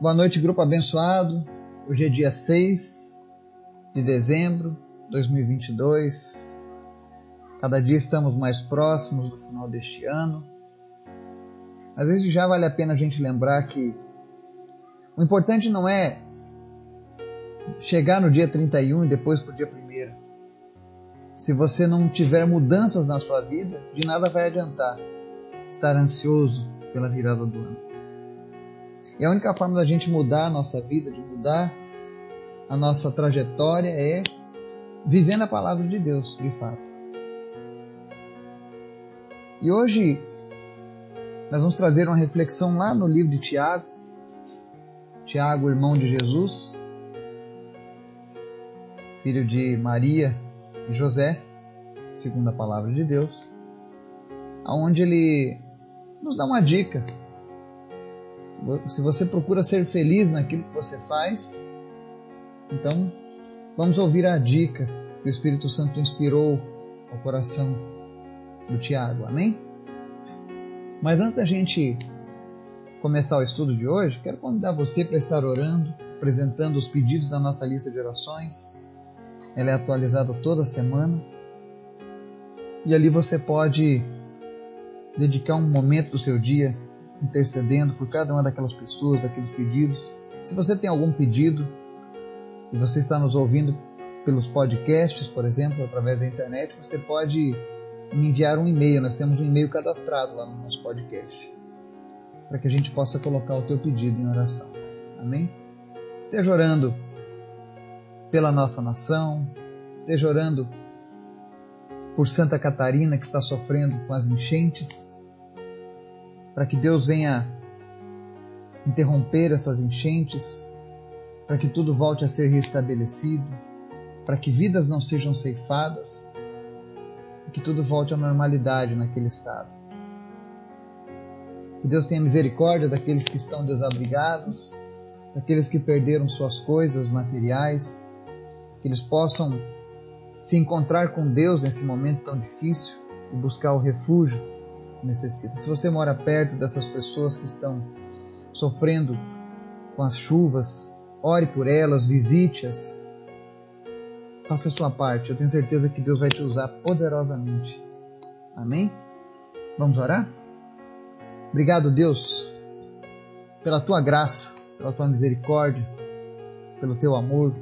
Boa noite, grupo abençoado. Hoje é dia 6 de dezembro de 2022. Cada dia estamos mais próximos do final deste ano. Às vezes já vale a pena a gente lembrar que o importante não é chegar no dia 31 e depois para o dia 1. Se você não tiver mudanças na sua vida, de nada vai adiantar estar ansioso pela virada do ano. E a única forma da gente mudar a nossa vida, de mudar a nossa trajetória, é vivendo a palavra de Deus, de fato. E hoje nós vamos trazer uma reflexão lá no livro de Tiago. Tiago, irmão de Jesus, filho de Maria e José, segundo a palavra de Deus, aonde ele nos dá uma dica se você procura ser feliz naquilo que você faz, então vamos ouvir a dica que o Espírito Santo inspirou ao coração do Tiago. Amém? Mas antes da gente começar o estudo de hoje, quero convidar você para estar orando, apresentando os pedidos da nossa lista de orações. Ela é atualizada toda semana. E ali você pode dedicar um momento do seu dia intercedendo por cada uma daquelas pessoas, daqueles pedidos. Se você tem algum pedido e você está nos ouvindo pelos podcasts, por exemplo, através da internet, você pode me enviar um e-mail. Nós temos um e-mail cadastrado lá no nosso podcast, para que a gente possa colocar o teu pedido em oração. Amém? Esteja orando pela nossa nação, esteja orando por Santa Catarina que está sofrendo com as enchentes para que Deus venha interromper essas enchentes, para que tudo volte a ser restabelecido, para que vidas não sejam ceifadas, e que tudo volte à normalidade naquele estado. Que Deus tenha misericórdia daqueles que estão desabrigados, daqueles que perderam suas coisas materiais, que eles possam se encontrar com Deus nesse momento tão difícil e buscar o refúgio necessita. Se você mora perto dessas pessoas que estão sofrendo com as chuvas, ore por elas, visite-as. Faça a sua parte. Eu tenho certeza que Deus vai te usar poderosamente. Amém? Vamos orar? Obrigado, Deus, pela tua graça, pela tua misericórdia, pelo teu amor,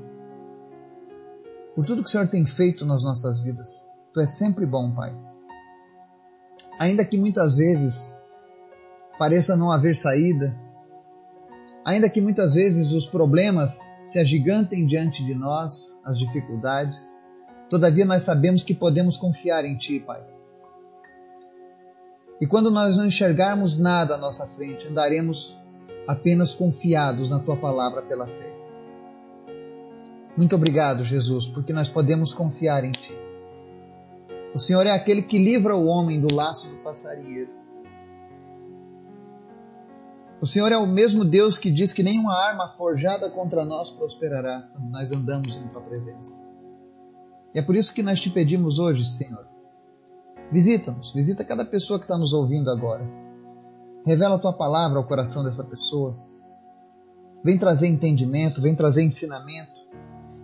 por tudo que o Senhor tem feito nas nossas vidas. Tu és sempre bom, Pai. Ainda que muitas vezes pareça não haver saída, ainda que muitas vezes os problemas se agigantem diante de nós, as dificuldades, todavia nós sabemos que podemos confiar em Ti, Pai. E quando nós não enxergarmos nada à nossa frente, andaremos apenas confiados na Tua palavra pela fé. Muito obrigado, Jesus, porque nós podemos confiar em Ti. O Senhor é aquele que livra o homem do laço do passarinheiro. O Senhor é o mesmo Deus que diz que nenhuma arma forjada contra nós prosperará quando nós andamos em Tua presença. E é por isso que nós te pedimos hoje, Senhor. Visita-nos, visita cada pessoa que está nos ouvindo agora. Revela a Tua palavra ao coração dessa pessoa. Vem trazer entendimento, vem trazer ensinamento.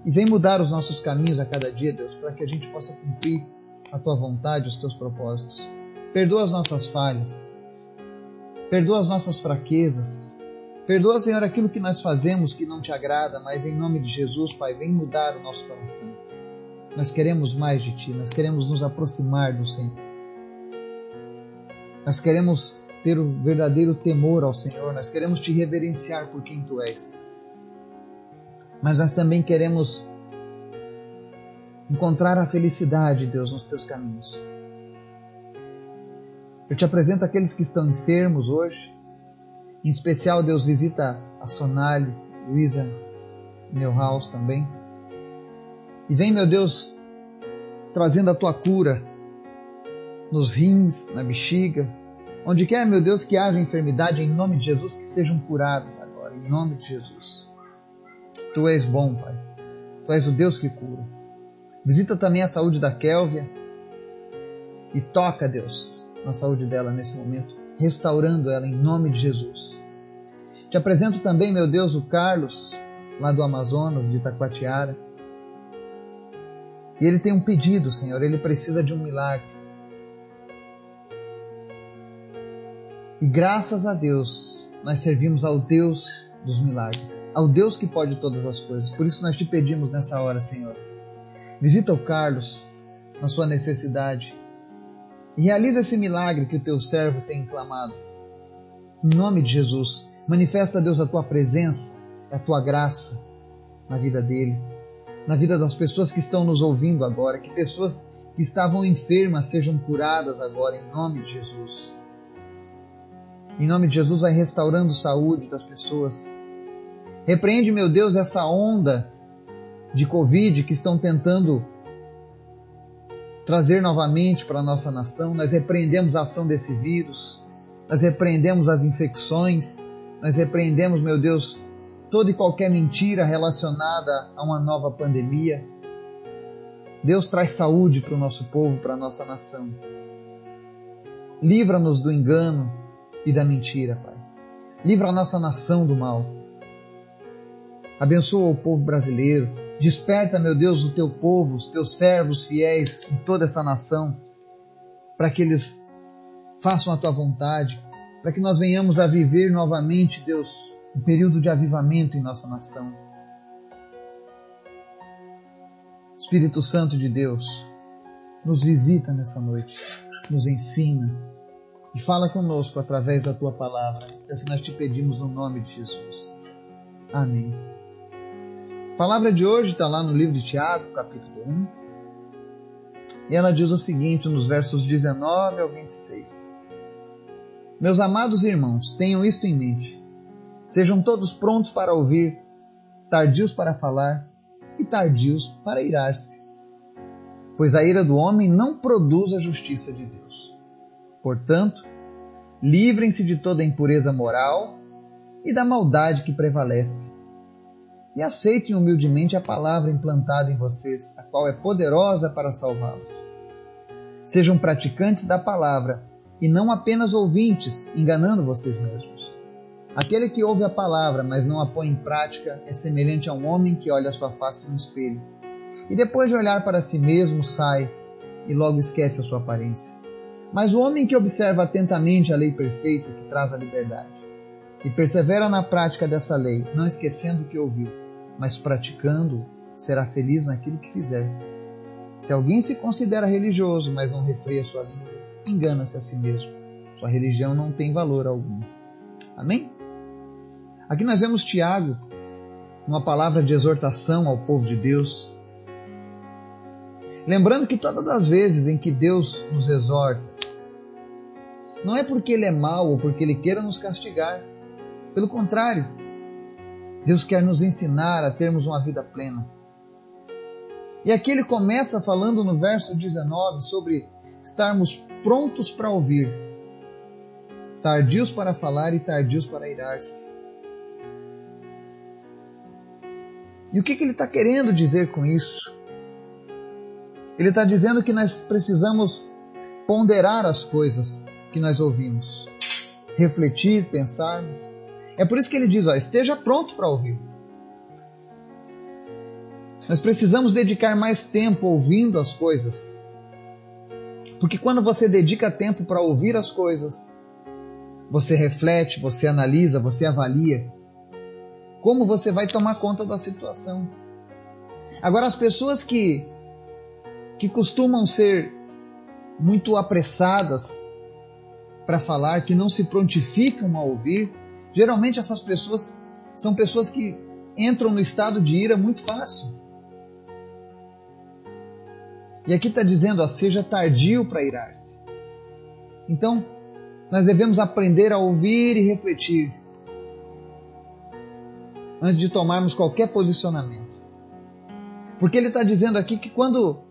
E vem mudar os nossos caminhos a cada dia, Deus, para que a gente possa cumprir a tua vontade, os teus propósitos. Perdoa as nossas falhas. Perdoa as nossas fraquezas. Perdoa, Senhor, aquilo que nós fazemos que não te agrada, mas em nome de Jesus, Pai, vem mudar o nosso coração. Nós queremos mais de Ti, nós queremos nos aproximar do Senhor. Nós queremos ter o verdadeiro temor ao Senhor, nós queremos te reverenciar por quem Tu és. Mas nós também queremos encontrar a felicidade, Deus, nos teus caminhos. Eu te apresento aqueles que estão enfermos hoje. Em especial, Deus visita a Sonali, Luísa Neuhaus também. E vem, meu Deus, trazendo a tua cura nos rins, na bexiga, onde quer, meu Deus, que haja enfermidade, em nome de Jesus, que sejam curados agora, em nome de Jesus. Tu és bom, Pai. Tu és o Deus que cura. Visita também a saúde da Kélvia e toca, Deus, na saúde dela nesse momento, restaurando ela em nome de Jesus. Te apresento também, meu Deus, o Carlos, lá do Amazonas, de Itacoatiara. E ele tem um pedido, Senhor, ele precisa de um milagre. E graças a Deus, nós servimos ao Deus dos milagres, ao Deus que pode todas as coisas. Por isso nós te pedimos nessa hora, Senhor. Visita o Carlos na sua necessidade e realiza esse milagre que o teu servo tem clamado. Em nome de Jesus, manifesta, Deus, a tua presença, a tua graça na vida dele, na vida das pessoas que estão nos ouvindo agora, que pessoas que estavam enfermas sejam curadas agora, em nome de Jesus. Em nome de Jesus, vai restaurando saúde das pessoas. Repreende, meu Deus, essa onda de Covid que estão tentando trazer novamente para a nossa nação. Nós repreendemos a ação desse vírus, nós repreendemos as infecções, nós repreendemos, meu Deus, toda e qualquer mentira relacionada a uma nova pandemia. Deus traz saúde para o nosso povo, para a nossa nação. Livra-nos do engano e da mentira, Pai. Livra a nossa nação do mal. Abençoa o povo brasileiro. Desperta, meu Deus, o teu povo, os teus servos fiéis em toda essa nação, para que eles façam a tua vontade, para que nós venhamos a viver novamente, Deus, um período de avivamento em nossa nação. Espírito Santo de Deus, nos visita nessa noite, nos ensina e fala conosco através da tua palavra. É o que nós te pedimos no nome de Jesus. Amém. A palavra de hoje está lá no livro de Tiago, capítulo 1. E ela diz o seguinte nos versos 19 ao 26. Meus amados irmãos, tenham isto em mente. Sejam todos prontos para ouvir, tardios para falar e tardios para irar-se. Pois a ira do homem não produz a justiça de Deus. Portanto, livrem-se de toda impureza moral e da maldade que prevalece. E aceitem humildemente a palavra implantada em vocês, a qual é poderosa para salvá-los. Sejam praticantes da palavra e não apenas ouvintes, enganando vocês mesmos. Aquele que ouve a palavra, mas não a põe em prática, é semelhante a um homem que olha sua face no espelho e depois de olhar para si mesmo sai e logo esquece a sua aparência. Mas o homem que observa atentamente a lei perfeita que traz a liberdade e persevera na prática dessa lei, não esquecendo o que ouviu, mas praticando, será feliz naquilo que fizer. Se alguém se considera religioso, mas não refreia sua língua, engana-se a si mesmo. Sua religião não tem valor algum. Amém? Aqui nós vemos Tiago, uma palavra de exortação ao povo de Deus. Lembrando que todas as vezes em que Deus nos exorta, não é porque Ele é mau ou porque Ele queira nos castigar. Pelo contrário, Deus quer nos ensinar a termos uma vida plena. E aqui ele começa falando no verso 19 sobre estarmos prontos para ouvir, tardios para falar e tardios para irar-se. E o que, que ele está querendo dizer com isso? Ele está dizendo que nós precisamos ponderar as coisas que nós ouvimos, refletir, pensarmos. É por isso que ele diz: ó, esteja pronto para ouvir. Nós precisamos dedicar mais tempo ouvindo as coisas porque quando você dedica tempo para ouvir as coisas, você reflete, você analisa, você avalia como você vai tomar conta da situação. Agora, as pessoas que, que costumam ser muito apressadas para falar, que não se prontificam a ouvir, geralmente essas pessoas são pessoas que entram no estado de ira muito fácil. E aqui está dizendo, ó, seja tardio para irar-se. Então, nós devemos aprender a ouvir e refletir antes de tomarmos qualquer posicionamento. Porque ele está dizendo aqui que quando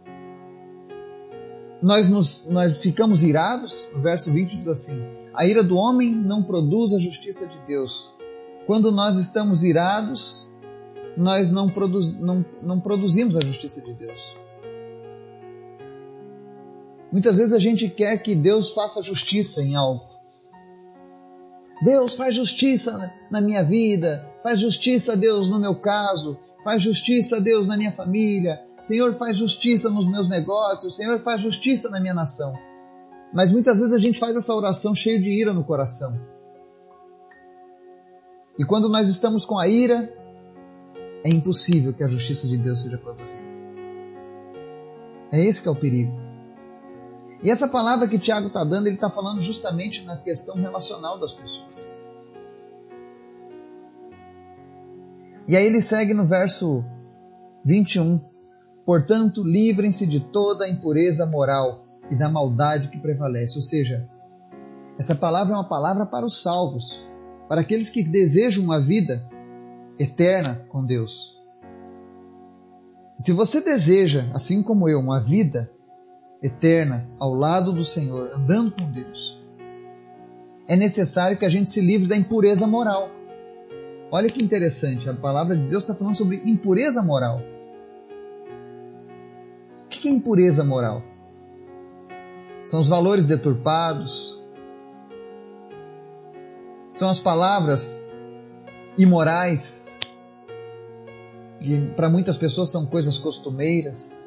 nós, nos, nós ficamos irados, no verso 20 diz assim: A ira do homem não produz a justiça de Deus. Quando nós estamos irados, nós não, produz, não, não produzimos a justiça de Deus. Muitas vezes a gente quer que Deus faça justiça em algo. Deus faz justiça na minha vida, faz justiça, Deus, no meu caso, faz justiça, Deus, na minha família, Senhor, faz justiça nos meus negócios, Senhor, faz justiça na minha nação. Mas muitas vezes a gente faz essa oração cheio de ira no coração. E quando nós estamos com a ira, é impossível que a justiça de Deus seja produzida. É esse que é o perigo. E essa palavra que Tiago está dando, ele está falando justamente na questão relacional das pessoas. E aí ele segue no verso 21. Portanto, livrem-se de toda a impureza moral e da maldade que prevalece. Ou seja, essa palavra é uma palavra para os salvos, para aqueles que desejam uma vida eterna com Deus. Se você deseja, assim como eu, uma vida eterna ao lado do Senhor, andando com Deus, é necessário que a gente se livre da impureza moral. Olha que interessante, a palavra de Deus está falando sobre impureza moral. Que é impureza moral? São os valores deturpados, são as palavras imorais, que para muitas pessoas são coisas costumeiras.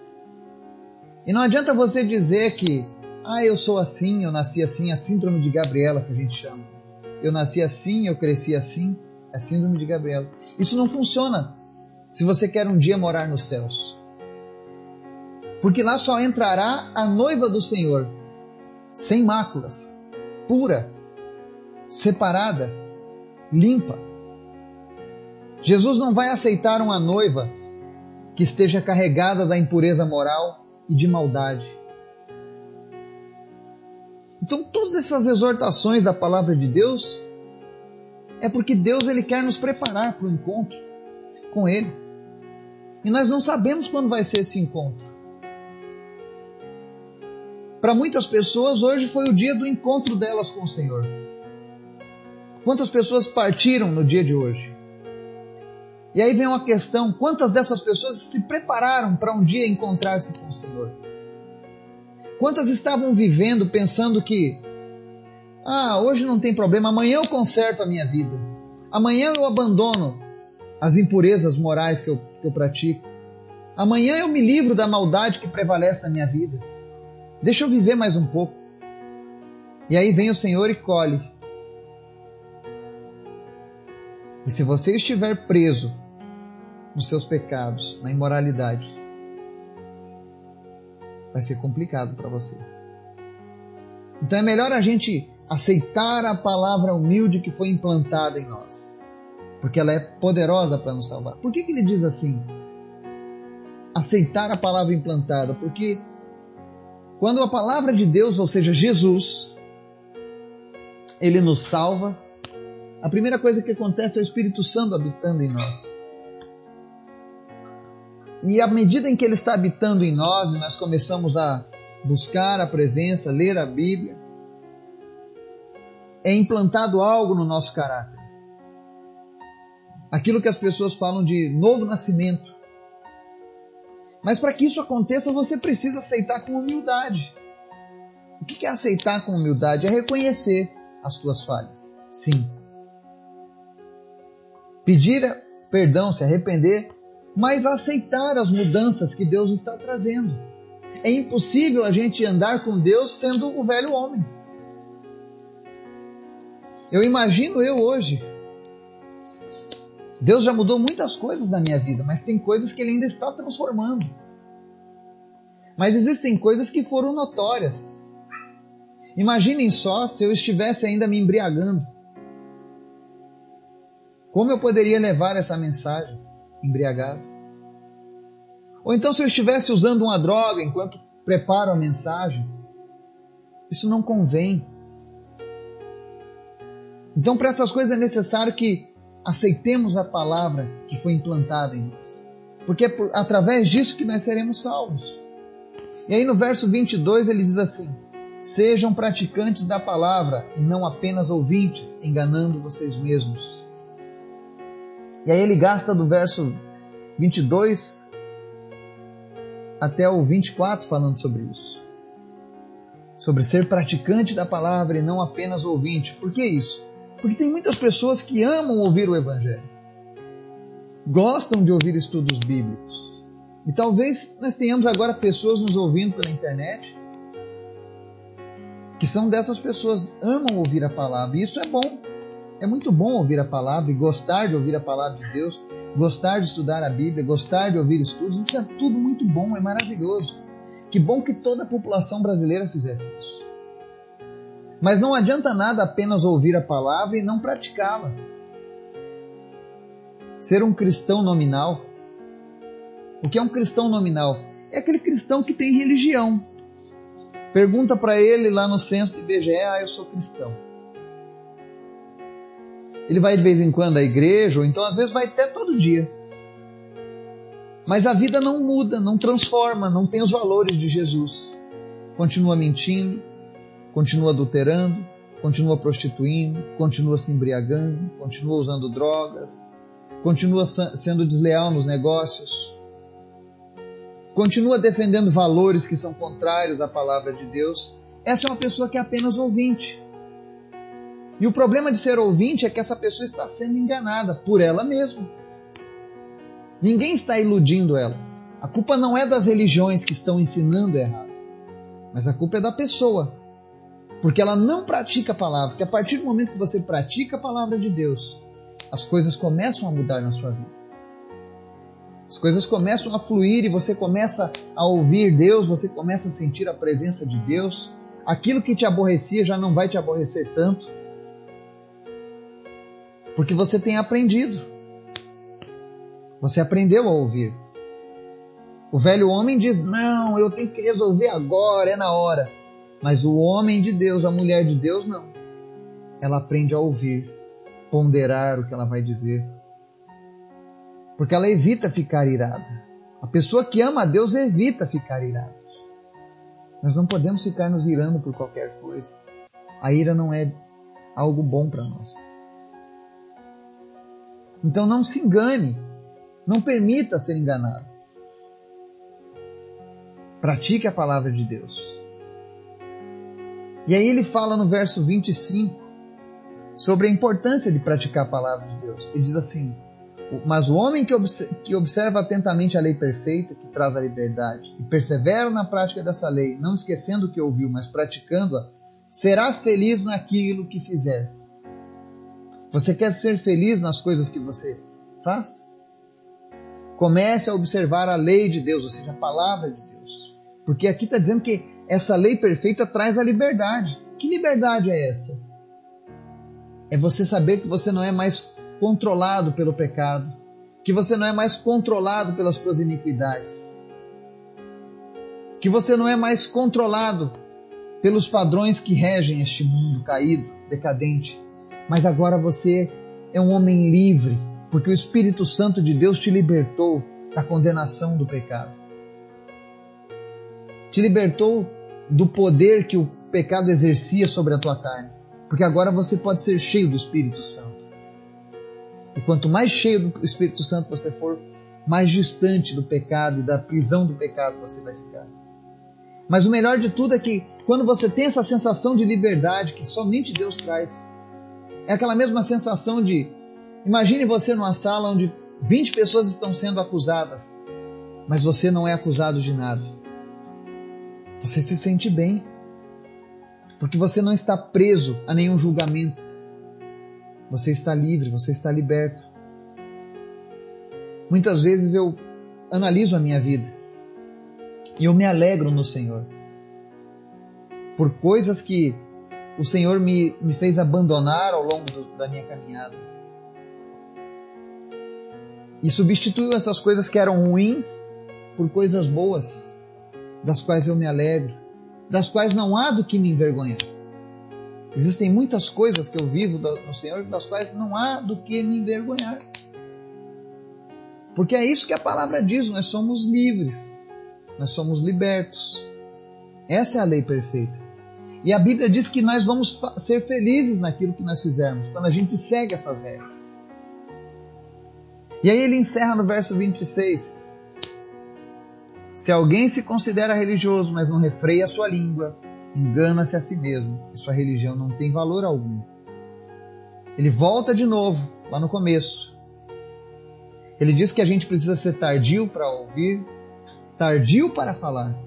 E não adianta você dizer que, ah, eu sou assim, eu nasci assim, a síndrome de Gabriela que a gente chama. Eu nasci assim, eu cresci assim, é síndrome de Gabriela. Isso não funciona se você quer um dia morar nos céus. Porque lá só entrará a noiva do Senhor, sem máculas, pura, separada, limpa. Jesus não vai aceitar uma noiva que esteja carregada da impureza moral e de maldade. Então, todas essas exortações da palavra de Deus é porque Deus ele quer nos preparar para o encontro com Ele. E nós não sabemos quando vai ser esse encontro. Para muitas pessoas, hoje foi o dia do encontro delas com o Senhor. Quantas pessoas partiram no dia de hoje? E aí vem uma questão: quantas dessas pessoas se prepararam para um dia encontrar-se com o Senhor? Quantas estavam vivendo pensando que, ah, hoje não tem problema, amanhã eu conserto a minha vida, amanhã eu abandono as impurezas morais que eu, que eu pratico, amanhã eu me livro da maldade que prevalece na minha vida, deixa eu viver mais um pouco. E aí vem o Senhor e colhe E se você estiver preso nos seus pecados, na imoralidade, vai ser complicado para você. Então é melhor a gente aceitar a palavra humilde que foi implantada em nós, porque ela é poderosa para nos salvar. Por que, que ele diz assim? Aceitar a palavra implantada, porque quando a palavra de Deus, ou seja, Jesus, ele nos salva, a primeira coisa que acontece é o Espírito Santo habitando em nós. E à medida em que ele está habitando em nós e nós começamos a buscar a presença, ler a Bíblia, é implantado algo no nosso caráter. Aquilo que as pessoas falam de novo nascimento. Mas para que isso aconteça, você precisa aceitar com humildade. O que é aceitar com humildade? É reconhecer as tuas falhas. Sim, pedir perdão, se arrepender, mas aceitar as mudanças que Deus está trazendo. É impossível a gente andar com Deus sendo o velho homem. Eu imagino eu hoje. Deus já mudou muitas coisas na minha vida, mas tem coisas que Ele ainda está transformando. Mas existem coisas que foram notórias. Imaginem só se eu estivesse ainda me embriagando. Como eu poderia levar essa mensagem embriagado? Ou então, se eu estivesse usando uma droga enquanto preparo a mensagem, isso não convém. Então, para essas coisas é necessário que aceitemos a palavra que foi implantada em nós, porque é por, através disso que nós seremos salvos. E aí no verso 22 ele diz assim: Sejam praticantes da palavra e não apenas ouvintes, enganando vocês mesmos. E aí ele gasta do verso 22 até o 24 falando sobre isso. Sobre ser praticante da palavra e não apenas ouvinte. Por que isso? Porque tem muitas pessoas que amam ouvir o Evangelho, gostam de ouvir estudos bíblicos. E talvez nós tenhamos agora pessoas nos ouvindo pela internet que são dessas pessoas, amam ouvir a palavra. E isso é bom. É muito bom ouvir a palavra e gostar de ouvir a palavra de Deus, gostar de estudar a Bíblia, gostar de ouvir estudos. Isso é tudo muito bom, é maravilhoso. Que bom que toda a população brasileira fizesse isso. Mas não adianta nada apenas ouvir a palavra e não praticá-la. Ser um cristão nominal. O que é um cristão nominal? É aquele cristão que tem religião, Pergunta para ele lá no censo do IBGE: Ah, eu sou cristão. Ele vai de vez em quando à igreja, ou então às vezes vai até todo dia. Mas a vida não muda, não transforma, não tem os valores de Jesus. Continua mentindo, continua adulterando, continua prostituindo, continua se embriagando, continua usando drogas, continua sendo desleal nos negócios, continua defendendo valores que são contrários à palavra de Deus, essa é uma pessoa que é apenas ouvinte. E o problema de ser ouvinte é que essa pessoa está sendo enganada por ela mesma. Ninguém está iludindo ela. A culpa não é das religiões que estão ensinando errado, mas a culpa é da pessoa. Porque ela não pratica a palavra. Porque a partir do momento que você pratica a palavra de Deus, as coisas começam a mudar na sua vida. As coisas começam a fluir e você começa a ouvir Deus, você começa a sentir a presença de Deus. Aquilo que te aborrecia já não vai te aborrecer tanto. Porque você tem aprendido. Você aprendeu a ouvir. O velho homem diz: Não, eu tenho que resolver agora, é na hora. Mas o homem de Deus, a mulher de Deus, não. Ela aprende a ouvir, ponderar o que ela vai dizer, porque ela evita ficar irada. A pessoa que ama a Deus evita ficar irada. Nós não podemos ficar nos irando por qualquer coisa. A ira não é algo bom para nós. Então não se engane. Não permita ser enganado. Pratique a palavra de Deus. E aí ele fala no verso 25 sobre a importância de praticar a palavra de Deus. Ele diz assim: mas o homem que observa atentamente a lei perfeita, que traz a liberdade, e persevera na prática dessa lei, não esquecendo o que ouviu, mas praticando-a, será feliz naquilo que fizer. Você quer ser feliz nas coisas que você faz? Comece a observar a lei de Deus, ou seja, a palavra de Deus. Porque aqui está dizendo que essa lei perfeita traz a liberdade. Que liberdade é essa? É você saber que você não é mais controlado pelo pecado, que você não é mais controlado pelas suas iniquidades, que você não é mais controlado pelos padrões que regem este mundo caído, decadente, mas agora você é um homem livre, porque o Espírito Santo de Deus te libertou da condenação do pecado. Te libertou do poder que o pecado exercia sobre a tua carne, porque agora você pode ser cheio do Espírito Santo. E quanto mais cheio do Espírito Santo você for, mais distante do pecado e da prisão do pecado você vai ficar. Mas o melhor de tudo é que quando você tem essa sensação de liberdade que somente Deus traz, é aquela mesma sensação de imagine você numa sala onde 20 pessoas estão sendo acusadas, mas você não é acusado de nada. Você se sente bem, porque você não está preso a nenhum julgamento. Você está livre, você está liberto. Muitas vezes eu analiso a minha vida e eu me alegro no Senhor por coisas que o Senhor me, me fez abandonar ao longo do, da minha caminhada. E substituiu essas coisas que eram ruins por coisas boas, das quais eu me alegro, das quais não há do que me envergonhar. Existem muitas coisas que eu vivo no Senhor das quais não há do que me envergonhar. Porque é isso que a palavra diz: nós somos livres, nós somos libertos. Essa é a lei perfeita. E a Bíblia diz que nós vamos ser felizes naquilo que nós fizermos, quando a gente segue essas regras. E aí ele encerra no verso 26. Se alguém se considera religioso, mas não refreia a sua língua, engana-se a si mesmo e sua religião não tem valor algum. ele volta de novo, lá no começo. Ele diz que a gente precisa ser tardio para ouvir, tardio para falar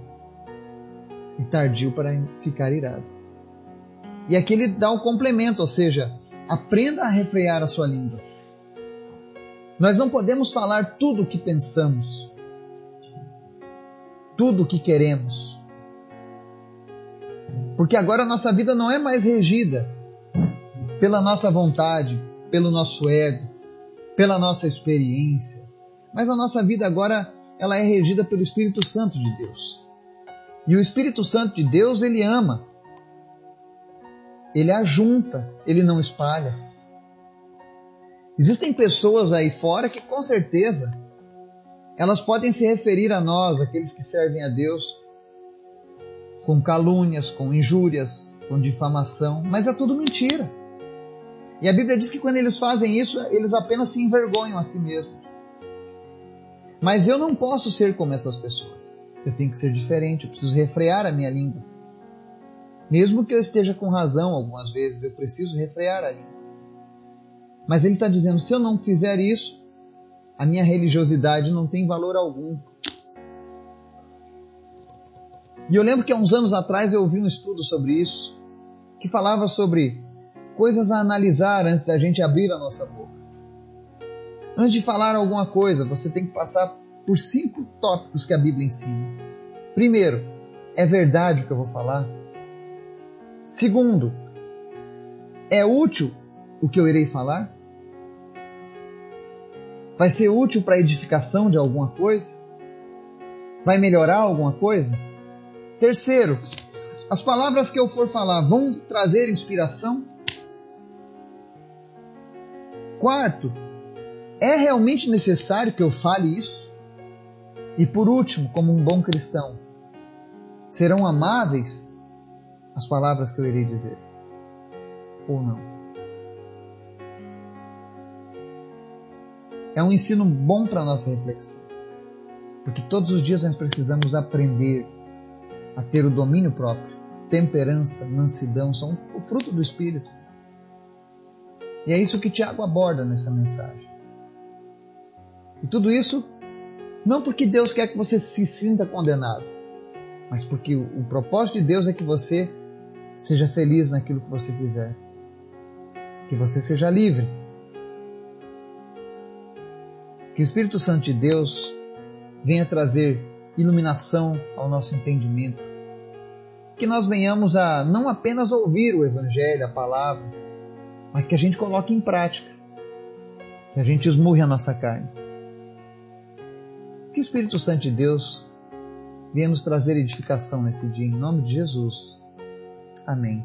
e tardio para ficar irado. E aqui ele dá um complemento, ou seja, aprenda a refrear a sua língua. Nós não podemos falar tudo o que pensamos, tudo o que queremos. Porque agora a nossa vida não é mais regida pela nossa vontade, pelo nosso ego, pela nossa experiência, mas a nossa vida agora ela é regida pelo Espírito Santo de Deus. E o Espírito Santo de Deus, ele ama. Ele ajunta, ele não espalha. Existem pessoas aí fora que com certeza elas podem se referir a nós, aqueles que servem a Deus, com calúnias, com injúrias, com difamação, mas é tudo mentira. E a Bíblia diz que quando eles fazem isso, eles apenas se envergonham a si mesmos. Mas eu não posso ser como essas pessoas. Eu tenho que ser diferente, eu preciso refrear a minha língua. Mesmo que eu esteja com razão algumas vezes, eu preciso refrear a língua. Mas ele está dizendo: se eu não fizer isso, a minha religiosidade não tem valor algum. E eu lembro que há uns anos atrás eu ouvi um estudo sobre isso, que falava sobre coisas a analisar antes da gente abrir a nossa boca. Antes de falar alguma coisa, você tem que passar por cinco tópicos que a Bíblia ensina. Primeiro, é verdade o que eu vou falar? Segundo, é útil o que eu irei falar? Vai ser útil para a edificação de alguma coisa? Vai melhorar alguma coisa? Terceiro, as palavras que eu for falar vão trazer inspiração? Quarto, é realmente necessário que eu fale isso? E por último, como um bom cristão, serão amáveis as palavras que eu irei dizer? Ou não? É um ensino bom para nossa reflexão. Porque todos os dias nós precisamos aprender a ter o domínio próprio. Temperança, mansidão são o fruto do Espírito. E é isso que Tiago aborda nessa mensagem. E tudo isso não porque Deus quer que você se sinta condenado, mas porque o, o propósito de Deus é que você seja feliz naquilo que você fizer. Que você seja livre que o Espírito Santo de Deus venha trazer iluminação ao nosso entendimento. Que nós venhamos a não apenas ouvir o Evangelho, a palavra, mas que a gente coloque em prática. Que a gente esmurre a nossa carne. Que o Espírito Santo de Deus venha nos trazer edificação nesse dia, em nome de Jesus. Amém.